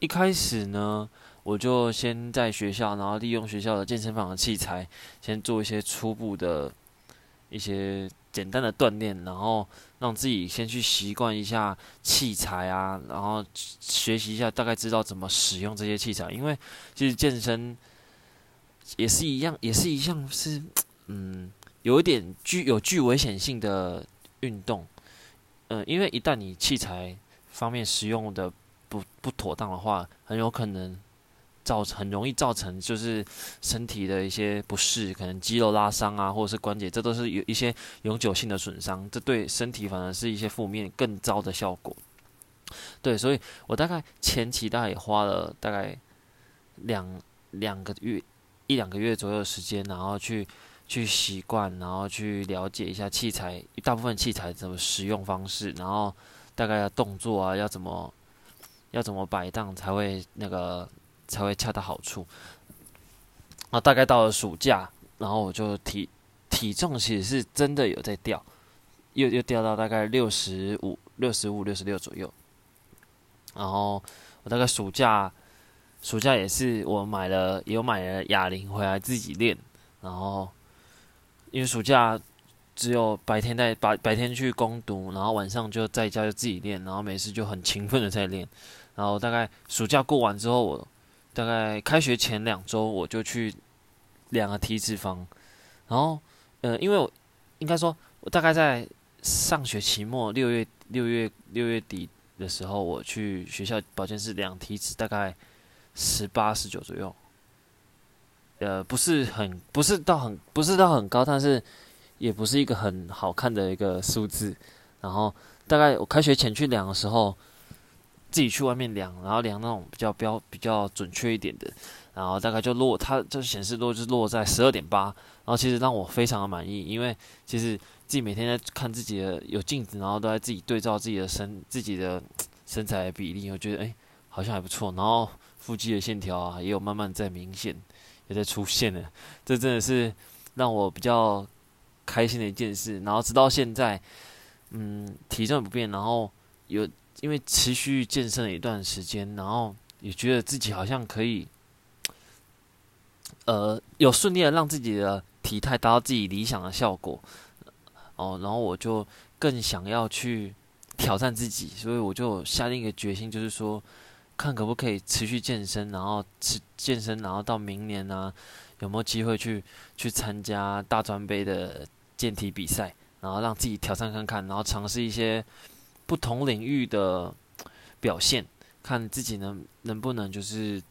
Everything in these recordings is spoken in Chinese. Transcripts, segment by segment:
一开始呢，我就先在学校，然后利用学校的健身房的器材，先做一些初步的一些简单的锻炼，然后让自己先去习惯一下器材啊，然后学习一下，大概知道怎么使用这些器材。因为其实健身也是一样，也是一项是嗯，有一点具有具危险性的运动。嗯，因为一旦你器材方面使用的不不妥当的话，很有可能造很容易造成就是身体的一些不适，可能肌肉拉伤啊，或者是关节，这都是有一些永久性的损伤，这对身体反而是一些负面更糟的效果。对，所以我大概前期大概也花了大概两两个月一两个月左右的时间，然后去。去习惯，然后去了解一下器材，大部分器材怎么使用方式，然后大概的动作啊，要怎么要怎么摆荡才会那个才会恰到好处。然后大概到了暑假，然后我就体体重其实是真的有在掉，又又掉到大概六十五、六十五、六十六左右。然后我大概暑假暑假也是我买了有买了哑铃回来自己练，然后。因为暑假只有白天在白白天去攻读，然后晚上就在家就自己练，然后每次就很勤奋的在练。然后大概暑假过完之后，我大概开学前两周我就去量了体脂肪。然后呃，因为我应该说，我大概在上学期末六月六月六月底的时候，我去学校保健室量体脂，大概十八十九左右。呃，不是很，不是到很，不是到很高，但是也不是一个很好看的一个数字。然后大概我开学前去量的时候，自己去外面量，然后量那种比较标、比较准确一点的，然后大概就落，它就显示落就是落在十二点八。然后其实让我非常的满意，因为其实自己每天在看自己的有镜子，然后都在自己对照自己的身、自己的身材比例，我觉得哎好像还不错。然后腹肌的线条啊也有慢慢在明显。也在出现了，这真的是让我比较开心的一件事。然后直到现在，嗯，体重不变，然后有因为持续健身了一段时间，然后也觉得自己好像可以，呃，有顺利的让自己的体态达到自己理想的效果。哦，然后我就更想要去挑战自己，所以我就下定一个决心，就是说。看可不可以持续健身，然后持健身，然后到明年呢，有没有机会去去参加大专杯的健体比赛，然后让自己挑战看看，然后尝试一些不同领域的表现，看自己能能不能就是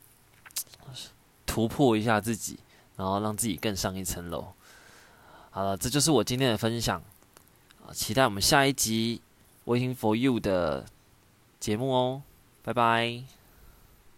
突破一下自己，然后让自己更上一层楼。好了，这就是我今天的分享，期待我们下一集 Waiting for You 的节目哦，拜拜。